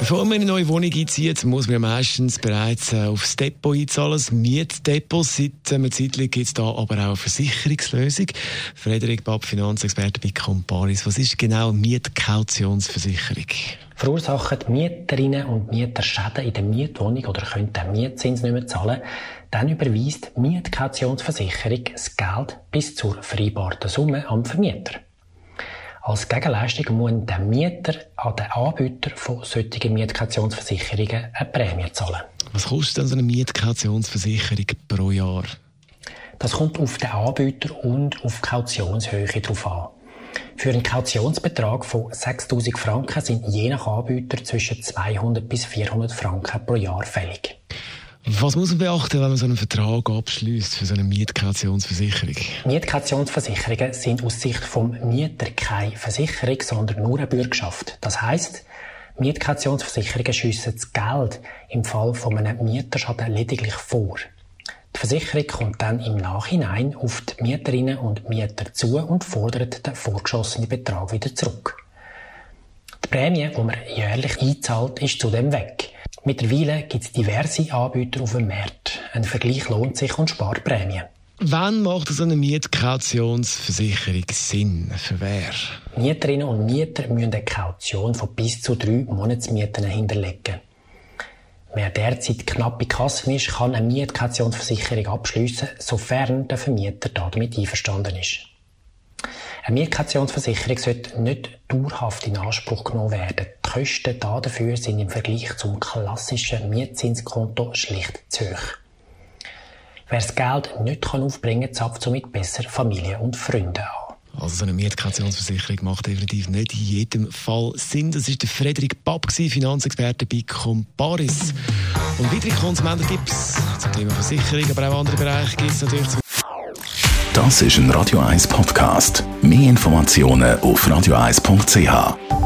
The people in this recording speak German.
Bevor man in eine neue Wohnung einzieht, muss man meistens bereits äh, aufs Depot einzahlen, das Mietdepot. Seit einer Zeit gibt es da aber auch eine Versicherungslösung. Frederik Babb, Finanzexperte bei Comparis. Was ist genau Mietkautionsversicherung? Verursachen Mieterinnen und Mieter Schäden in der Mietwohnung oder können den Mietzins nicht mehr zahlen, dann überweist Mietkautionsversicherung das Geld bis zur vereinbarten Summe am Vermieter. Als Gegenleistung muss der Mieter an den Anbieter von solchen Mietkautionsversicherungen eine Prämie zahlen. Was kostet denn so eine Mietkautionsversicherung pro Jahr? Das kommt auf den Anbieter und auf die Kautionshöhe drauf an. Für einen Kautionsbetrag von 6000 Franken sind je nach Anbieter zwischen 200 bis 400 Franken pro Jahr fällig. Was muss man beachten, wenn man so einen Vertrag abschließt für so eine Mietkautionsversicherung? Mietkautionsversicherungen sind aus Sicht vom Mieter keine Versicherung, sondern nur eine Bürgschaft. Das heißt, Mietkautionsversicherungen schiessen das Geld im Fall von einem Mieterschaden lediglich vor. Die Versicherung kommt dann im Nachhinein auf die Mieterinnen und Mieter zu und fordert den vorgeschossenen Betrag wieder zurück. Die Prämie, die man jährlich einzahlt, ist zudem weg. Mittlerweile gibt es diverse Anbieter auf dem Markt. Ein Vergleich lohnt sich und spart Prämien. Wann macht so eine Mietkautionsversicherung Sinn? Für wer? Mieterinnen und Mieter müssen eine Kaution von bis zu drei Monatsmieten hinterlegen. Wer derzeit knapp bei Kassen ist, kann eine Mietkautionsversicherung abschließen, sofern der Vermieter damit einverstanden ist. Eine Mietkautionsversicherung sollte nicht dauerhaft in Anspruch genommen werden. Die Kosten dafür sind im Vergleich zum klassischen Mietzinskonto schlicht zu hoch. Wer das Geld nicht aufbringen kann, zapft somit besser Familie und Freunde an. Also so eine Mietkautionsversicherung macht definitiv nicht in jedem Fall Sinn. Das ist der Frederik Papp, Finanzexperte bei Comparis. Und weitere Konsumententipps zum Thema Versicherung, aber auch andere Bereiche gibt es natürlich Das ist ein Radio 1 Podcast. Mehr Informationen auf radio1.ch.